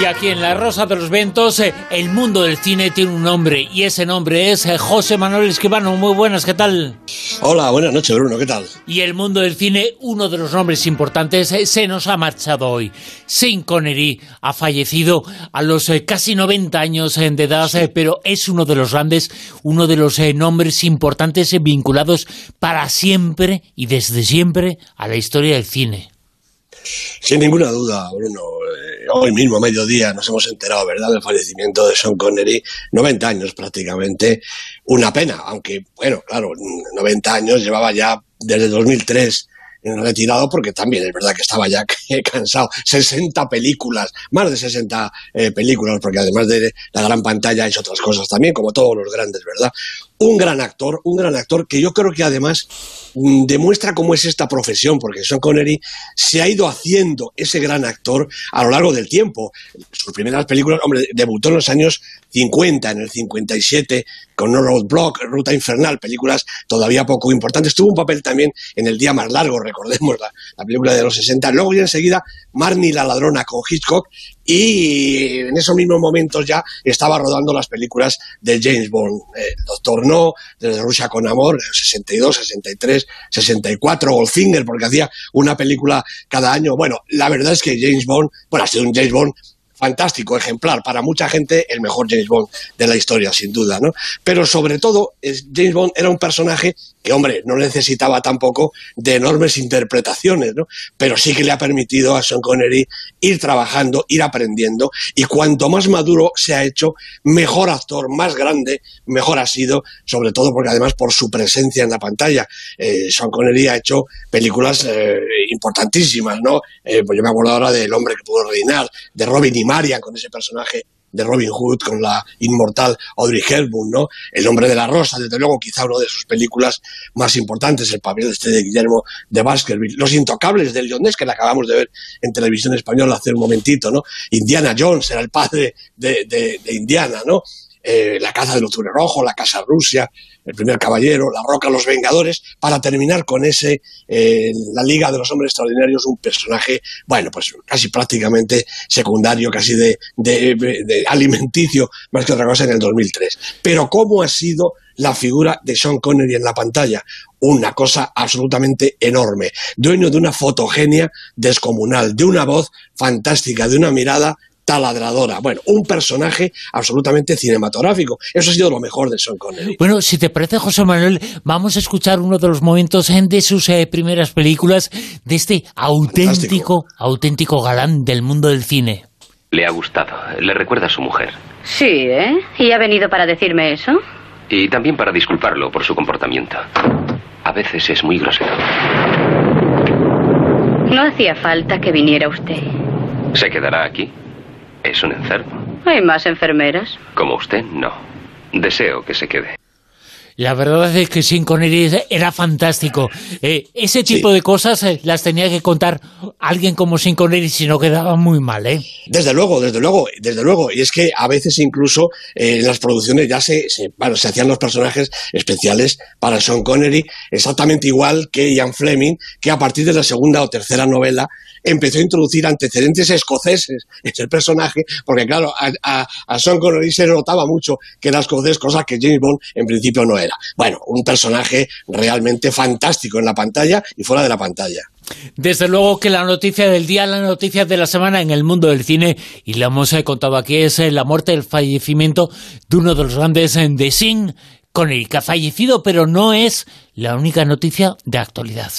Y aquí en La Rosa de los Ventos, eh, el mundo del cine tiene un nombre, y ese nombre es eh, José Manuel Escribano. Muy buenas, ¿qué tal? Hola, buenas noches, Bruno, ¿qué tal? Y el mundo del cine, uno de los nombres importantes, eh, se nos ha marchado hoy. Sean Connery ha fallecido a los casi 90 años de edad, pero es uno de los grandes, uno de los nombres importantes vinculados para siempre y desde siempre a la historia del cine. Sin ninguna duda, Bruno. Hoy mismo, a mediodía, nos hemos enterado, ¿verdad?, del fallecimiento de Sean Connery. 90 años prácticamente. Una pena, aunque, bueno, claro, 90 años llevaba ya desde 2003 retirado porque también es verdad que estaba ya cansado. 60 películas, más de 60 eh, películas, porque además de la gran pantalla hay otras cosas también, como todos los grandes, ¿verdad? Un gran actor, un gran actor que yo creo que además Mm, demuestra cómo es esta profesión, porque Sean Connery se ha ido haciendo ese gran actor a lo largo del tiempo. Sus primeras películas, hombre, debutó en los años 50, en el 57, con No Road Block, Ruta Infernal, películas todavía poco importantes. Tuvo un papel también en El Día Más Largo, recordemos la, la película de los 60. Luego y enseguida Marnie la Ladrona con Hitchcock y en esos mismos momentos ya estaba rodando las películas de James Bond. El Doctor No, desde Rusia con Amor, 62, 63, 64, Goldfinger, porque hacía una película cada año. Bueno, la verdad es que James Bond, bueno, ha sido un James Bond fantástico, ejemplar, para mucha gente el mejor James Bond de la historia, sin duda, ¿no? Pero sobre todo, James Bond era un personaje que, hombre, no necesitaba tampoco de enormes interpretaciones, ¿no? Pero sí que le ha permitido a Sean Connery ir trabajando, ir aprendiendo, y cuanto más maduro se ha hecho, mejor actor, más grande, mejor ha sido, sobre todo porque además por su presencia en la pantalla. Eh, Sean Connery ha hecho películas eh, importantísimas, ¿no? Eh, pues yo me acuerdo ahora del Hombre que pudo reinar, de Robin y Con ese personaje de Robin Hood, con la inmortal Audrey Hepburn, ¿no? El hombre de la rosa, desde luego, quizá una de sus películas más importantes, el papel este de Guillermo de Baskerville. Los intocables del John que la acabamos de ver en televisión española hace un momentito, ¿no? Indiana Jones era el padre de Indiana, ¿no? Eh, la caza del octubre rojo, la casa Rusia, el primer caballero, la roca, los vengadores, para terminar con ese, eh, la Liga de los Hombres Extraordinarios, un personaje, bueno, pues casi prácticamente secundario, casi de, de, alimenticio, más que otra cosa en el 2003. Pero ¿cómo ha sido la figura de Sean Connery en la pantalla? Una cosa absolutamente enorme, dueño de una fotogenia descomunal, de una voz fantástica, de una mirada taladradora. Bueno, un personaje absolutamente cinematográfico. Eso ha sido lo mejor de Sean Connery. Bueno, si te parece, José Manuel, vamos a escuchar uno de los momentos de sus eh, primeras películas, de este auténtico, auténtico galán del mundo del cine. Le ha gustado. Le recuerda a su mujer. Sí, ¿eh? ¿Y ha venido para decirme eso? Y también para disculparlo por su comportamiento. A veces es muy grosero. No hacía falta que viniera usted. ¿Se quedará aquí? Es un enfermo. ¿Hay más enfermeras? Como usted, no. Deseo que se quede. La verdad es que Sin Connery era fantástico. Eh, ese tipo de cosas eh, las tenía que contar alguien como Sin Connery si no quedaba muy mal, ¿eh? Desde luego, desde luego, desde luego. Y es que a veces incluso eh, en las producciones ya se, bueno, se hacían los personajes especiales para Sean Connery, exactamente igual que Ian Fleming, que a partir de la segunda o tercera novela empezó a introducir antecedentes escoceses en el personaje, porque claro, a, a, Sean Connery se notaba mucho que era escocés, cosa que James Bond en principio no era. Bueno, un personaje realmente fantástico en la pantalla y fuera de la pantalla. Desde luego que la noticia del día, la noticia de la semana en el mundo del cine, y la hemos eh, contado aquí, es eh, la muerte, el fallecimiento de uno de los grandes eh, de Sin, Connery, que ha fallecido, pero no es la única noticia de actualidad.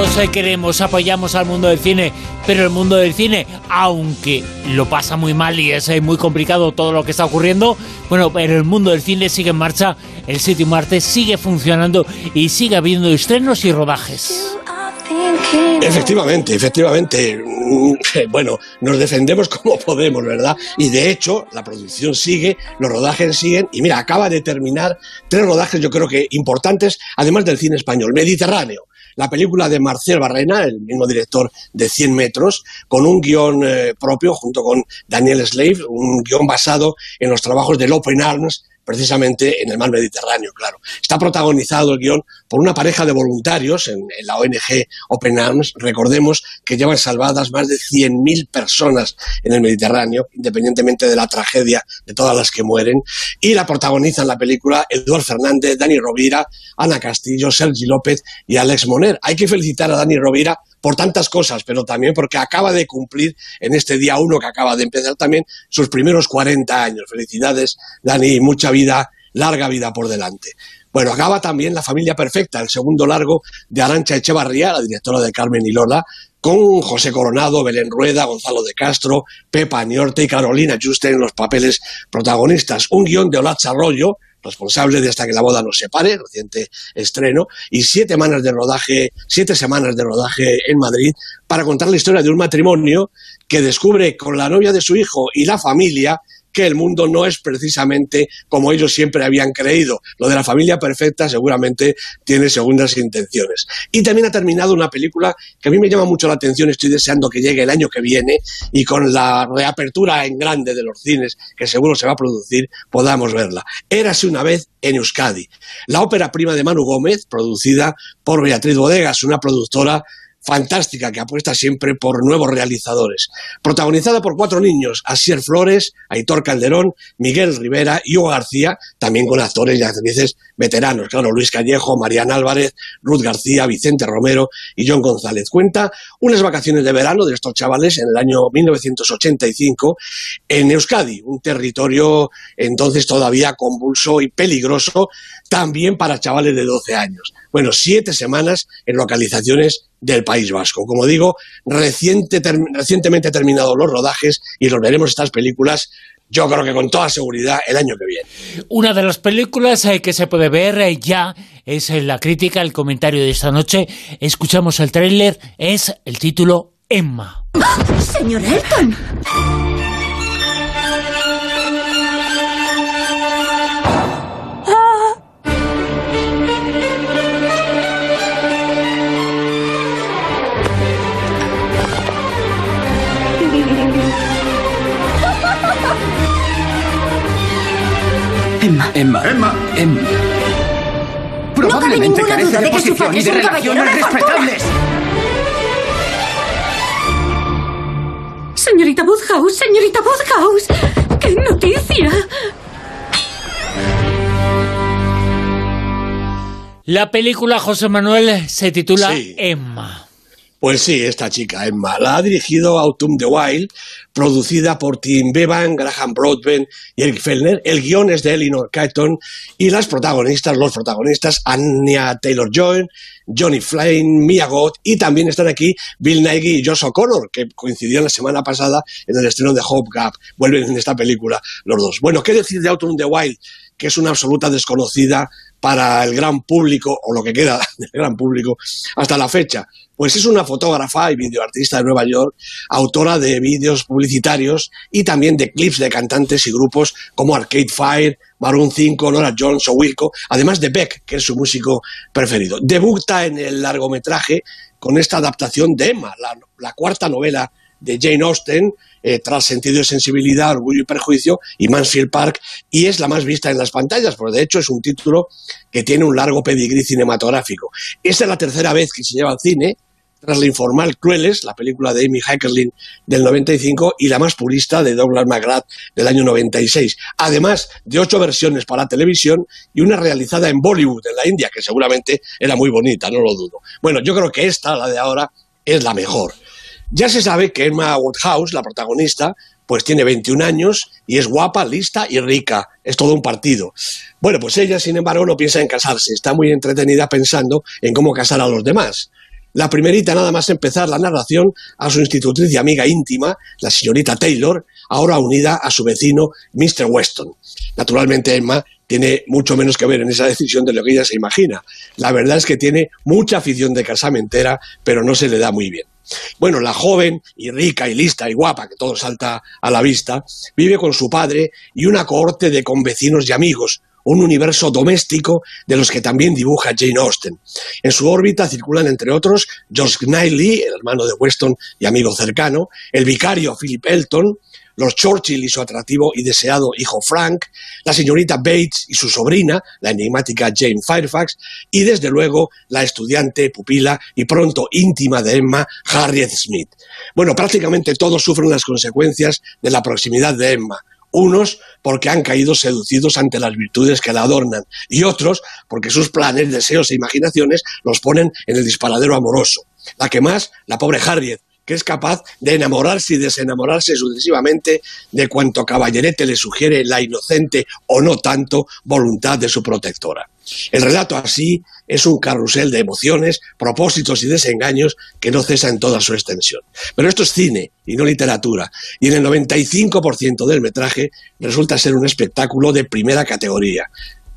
Todos queremos, apoyamos al mundo del cine, pero el mundo del cine, aunque lo pasa muy mal y es muy complicado todo lo que está ocurriendo, bueno, pero el mundo del cine sigue en marcha, el séptimo arte sigue funcionando y sigue habiendo estrenos y rodajes. Efectivamente, efectivamente. Bueno, nos defendemos como podemos, ¿verdad? Y de hecho, la producción sigue, los rodajes siguen, y mira, acaba de terminar tres rodajes, yo creo que importantes, además del cine español, Mediterráneo la película de Marcel Barrena, el mismo director de 100 metros, con un guion eh, propio junto con Daniel Slave, un guion basado en los trabajos de Open Arms precisamente en el mar Mediterráneo, claro. Está protagonizado el guion por una pareja de voluntarios en, la ONG Open Arms. Recordemos que llevan salvadas más de 100.000 personas en el Mediterráneo, independientemente de la tragedia de todas las que mueren. Y la protagonizan la película Eduard Fernández, Dani Rovira, Ana Castillo, Sergi López y Alex Moner. Hay que felicitar a Dani Rovira por tantas cosas, pero también porque acaba de cumplir en este día uno que acaba de empezar también sus primeros 40 años. Felicidades, Dani, mucha vida, larga vida por delante. Bueno, acaba también La familia perfecta, el segundo largo de Arancha Echevarría, la directora de Carmen y Lola, con José Coronado, Belén Rueda, Gonzalo de Castro, Pepa Niorte y Carolina Juste en los papeles protagonistas. Un guion de Olatz Arroyo, responsable de Hasta que la boda nos separe, reciente estreno, y siete semanas de rodaje, siete semanas de rodaje en Madrid para contar la historia de un matrimonio que descubre con la novia de su hijo y la familia que el mundo no es precisamente como ellos siempre habían creído. Lo de la familia perfecta seguramente tiene segundas intenciones. Y también ha terminado una película que a mí me llama mucho la atención, estoy deseando que llegue el año que viene y con la reapertura en grande de los cines, que seguro se va a producir, podamos verla. Érase una vez en Euskadi. La ópera prima de Manu Gómez, producida por Beatriz Bodegas, una productora fantástica que apuesta siempre por nuevos realizadores. Protagonizada por cuatro niños, Asier Flores, Aitor Calderón, Miguel Rivera y Hugo García, también con actores y actrices veteranos, claro, Luis Callejo, Mariana Álvarez, Ruth García, Vicente Romero y John González. Cuenta unas vacaciones de verano de estos chavales en el año 1985 en Euskadi, un territorio entonces todavía convulso y peligroso, también para chavales de 12 años. Bueno, siete semanas en localizaciones del País Vasco. Como digo, reciente, recientemente terminados los rodajes y los veremos estas películas yo creo que con toda seguridad el año que viene. Una de las películas eh, que se puede ver eh, ya es eh, la crítica, el comentario de esta noche. Escuchamos el tráiler, es el título Emma. ¡Señor Elton! Emma. Emma. Emma. Probablemente carece de posición y de relaciones respetables. Señorita Woodhouse, señorita Woodhouse. ¡Qué noticia! La película, José Manuel, se titula Emma. Pues sí, esta chica, Emma, la ha dirigido Autumn the Wild, producida por Tim Bevan, Graham Broadbent y Eric Fellner. El guion es de Elinor Caton y las protagonistas, los protagonistas, Anya Taylor-Joy, Johnny Flynn, Mia Goth y también están aquí Bill Nighy y Josh O'Connor, que coincidieron la semana pasada en el estreno de Hope Gap. Vuelven en esta película los dos. Bueno, ¿qué decir de Autumn the Wild? Que es una absoluta desconocida para el gran público, o lo que queda del gran público, hasta la fecha. Pues es una fotógrafa y videoartista de Nueva York, autora de vídeos publicitarios y también de clips de cantantes y grupos como Arcade Fire, Maroon 5, Nora Jones o Wilco, además de Beck, que es su músico preferido. Debuta en el largometraje con esta adaptación de Emma, la cuarta novela de Jane Austen, eh, tras Sentido de Sensibilidad, Orgullo y Perjuicio y Mansfield Park, y es la más vista en las pantallas, porque de hecho es un título que tiene un largo pedigrí cinematográfico. Esta es la tercera vez que se lleva al cine, tras la informal Crueles, la película de Amy Heckerling del 95, y la más purista de Douglas McGrath del año 96. Además de ocho versiones para televisión y una realizada en Bollywood, en la India, que seguramente era muy bonita, no lo dudo. Bueno, yo creo que esta, la de ahora, es la mejor. Ya se sabe que Emma Woodhouse, la protagonista, pues tiene 21 años y es guapa, lista y rica. Es todo un partido. Bueno, pues ella, sin embargo, no piensa en casarse. Está muy entretenida pensando en cómo casar a los demás. La primerita, nada más empezar la narración, a su institutriz y amiga íntima, la señorita Taylor, ahora unida a su vecino, Mr. Weston. Naturalmente, Emma tiene mucho menos que ver en esa decisión de lo que ella se imagina. La verdad es que tiene mucha afición de casamentera, pero no se le da muy bien. Bueno, la joven y rica y lista y guapa, que todo salta a la vista, vive con su padre y una cohorte de convecinos y amigos, un universo doméstico de los que también dibuja Jane Austen. En su órbita circulan, entre otros, George Knightley, el hermano de Weston y amigo cercano, el vicario Philip Elton, los Churchill y su atractivo y deseado hijo Frank, la señorita Bates y su sobrina, la enigmática Jane Fairfax, y desde luego la estudiante, pupila y pronto íntima de Emma, Harriet Smith. Bueno, prácticamente todos sufren las consecuencias de la proximidad de Emma, unos porque han caído seducidos ante las virtudes que la adornan y otros porque sus planes, deseos e imaginaciones los ponen en el disparadero amoroso. La que más, la pobre Harriet, que es capaz de enamorarse y desenamorarse sucesivamente de cuanto caballerete le sugiere la inocente o no tanto voluntad de su protectora. El relato así es un carrusel de emociones, propósitos y desengaños que no cesa en toda su extensión. Pero esto es cine y no literatura, y en el 95% del metraje resulta ser un espectáculo de primera categoría.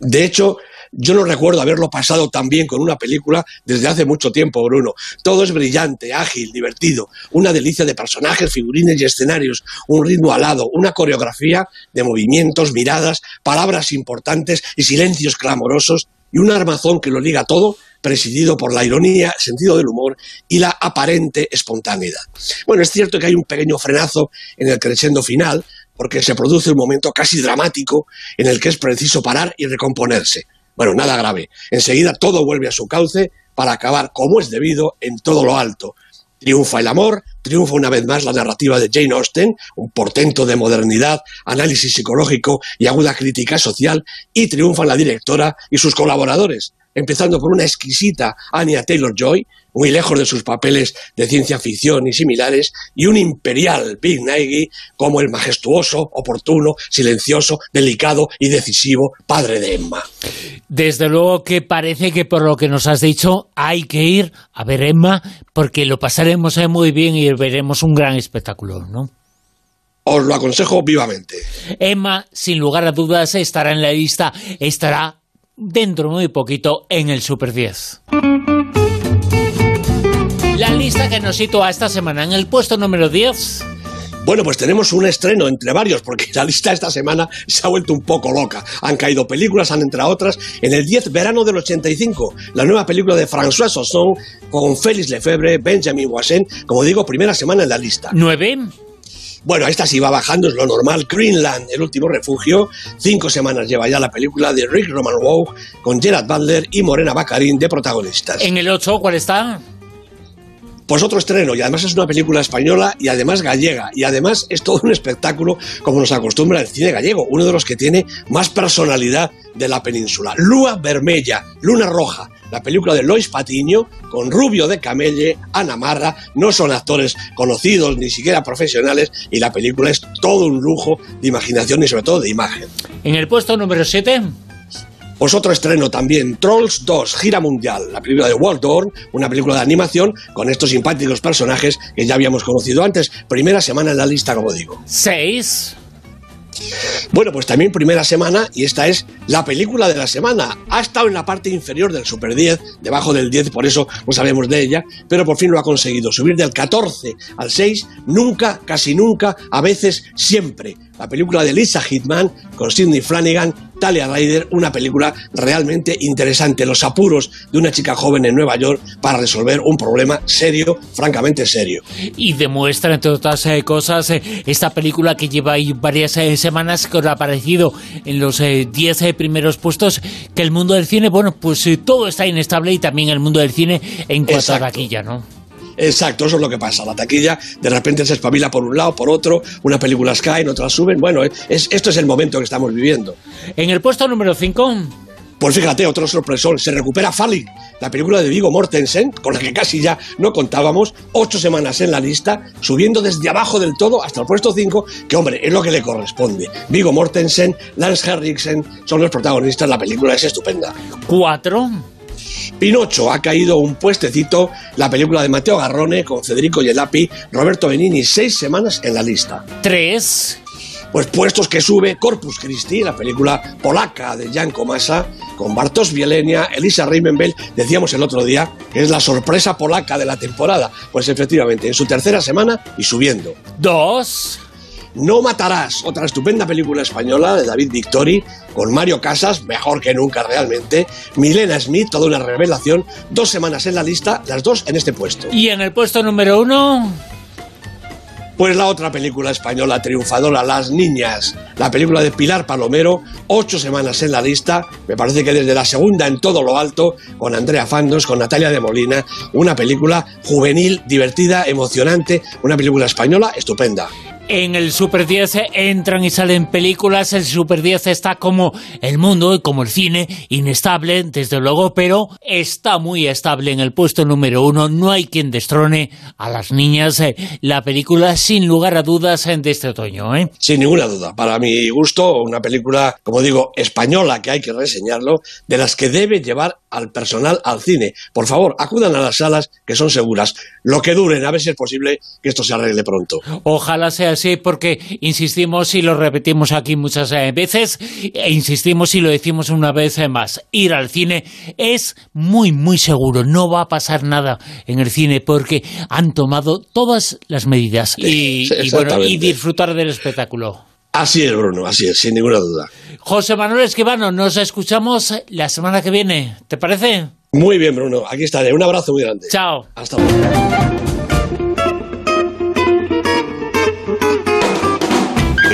De hecho, yo no recuerdo haberlo pasado tan bien con una película desde hace mucho tiempo, Bruno. Todo es brillante, ágil, divertido, una delicia de personajes, figurines y escenarios, un ritmo alado, una coreografía de movimientos, miradas, palabras importantes y silencios clamorosos y un armazón que lo liga todo, presidido por la ironía, sentido del humor y la aparente espontaneidad. Bueno, es cierto que hay un pequeño frenazo en el crescendo final, porque se produce un momento casi dramático en el que es preciso parar y recomponerse. Bueno, nada grave. Enseguida todo vuelve a su cauce para acabar como es debido en todo lo alto. Triunfa el amor, triunfa una vez más la narrativa de Jane Austen, un portento de modernidad, análisis psicológico y aguda crítica social, y triunfan la directora y sus colaboradores, empezando por una exquisita Anya Taylor-Joy, muy lejos de sus papeles de ciencia ficción y similares, y un imperial Big Nagy como el majestuoso, oportuno, silencioso, delicado y decisivo padre de Emma. Desde luego que parece que por lo que nos has dicho hay que ir a ver Emma porque lo pasaremos muy bien y veremos un gran espectáculo, ¿no? Os lo aconsejo vivamente. Emma, sin lugar a dudas, estará en la lista, estará dentro muy poquito en el Super 10. La lista que nos sitúa esta semana en el puesto número 10. Bueno, pues tenemos un estreno entre varios, porque la lista esta semana se ha vuelto un poco loca. Han caído películas, han entrado otras. En el 10, verano del 85, la nueva película de François Sosson con Félix Lefebvre, Benjamin Wassen, como digo, primera semana en la lista. ¿Nueve? Bueno, esta sí va bajando, es lo normal. Greenland, el último refugio. Cinco semanas lleva ya la película de Rick Roman Romanov con Gerard Butler y Morena Baccarin de protagonistas. ¿En el 8 cuál está? Pues otro estreno, y además es una película española y además gallega, y además es todo un espectáculo como nos acostumbra el cine gallego, uno de los que tiene más personalidad de la península. Lua Vermella, Luna Roja, la película de Lois Patiño, con Rubio de Camelle, Ana Marra, no son actores conocidos ni siquiera profesionales, y la película es todo un lujo de imaginación y sobre todo de imagen. ¿En el puesto número 7? Pues otro estreno también, Trolls 2, Gira Mundial, la película de Walt Dorn, una película de animación con estos simpáticos personajes que ya habíamos conocido antes. Primera semana en la lista, como digo. Seis. Bueno, pues también primera semana y esta es la película de la semana. Ha estado en la parte inferior del Super 10, debajo del 10, por eso no sabemos de ella, pero por fin lo ha conseguido. Subir del 14 al 6, nunca, casi nunca, a veces, siempre. La película de Lisa Hitman con Sidney Flanagan, Talia Ryder, una película realmente interesante. Los apuros de una chica joven en Nueva York para resolver un problema serio, francamente serio. Y demuestra, entre otras eh, cosas, eh, esta película que lleva ahí varias eh, semanas que ha aparecido en los 10 primeros puestos, que el mundo del cine, bueno, pues todo está inestable y también el mundo del cine en cuanto Exacto. a taquilla, ¿no? Exacto, eso es lo que pasa. La taquilla de repente se espabila por un lado, por otro, una película caen, otras suben. Bueno, es, esto es el momento que estamos viviendo. En el puesto número 5, Pues fíjate, otro sorpresón, se recupera Falling, la película de Vigo Mortensen, con la que casi ya no contábamos, ocho semanas en la lista, subiendo desde abajo del todo hasta el puesto 5, que hombre, es lo que le corresponde. Vigo Mortensen, Lance Henriksen son los protagonistas, la película es estupenda. 4, Pinocho ha caído un puestecito, la película de Mateo Garrone con Federico Yelapi, Roberto Benini, seis semanas en la lista. 3, Pues puestos que sube Corpus Christi, la película polaca de Jan Komasa, con Bartosz Bielenia, Elisa Reimenbel, decíamos el otro día, que es la sorpresa polaca de la temporada. Pues efectivamente, en su tercera semana y subiendo. 2, No matarás, otra estupenda película española de David Victori, con Mario Casas, mejor que nunca realmente, Milena Smith, toda una revelación, dos semanas en la lista, las dos en este puesto. y en el puesto número 1, Pues la otra película española triunfadora, Las Niñas, la película de Pilar Palomero, ocho semanas en la lista, me parece que desde la segunda en todo lo alto, con Andrea Fandos, con Natalia de Molina, una película juvenil, divertida, emocionante, una película española estupenda. En el Super 10 entran y salen películas, el Super 10 está como el mundo y como el cine, inestable, desde luego, pero está muy estable en el puesto número uno. No hay quien destrone a las niñas. Eh, la película, sin lugar a dudas, de este otoño. ¿eh? Sin ninguna duda. Para mi gusto, una película, como digo, española, que hay que reseñarlo, de las que debe llevar al personal al cine. Por favor, acudan a las salas que son seguras. Lo que duren, a ver si es posible que esto se arregle pronto. Ojalá sea así, porque insistimos y lo repetimos aquí muchas eh, veces, e insistimos y lo decimos una vez más. Ir al cine es muy, muy seguro. No va a pasar nada en el cine porque han tomado todas las medidas y, y disfrutar del espectáculo. Así es, Bruno, así es, sin ninguna duda. José Manuel Esquivano, nos escuchamos la semana que viene, ¿te parece? Muy bien, Bruno, aquí estaré. Un abrazo muy grande. Chao. Hasta luego.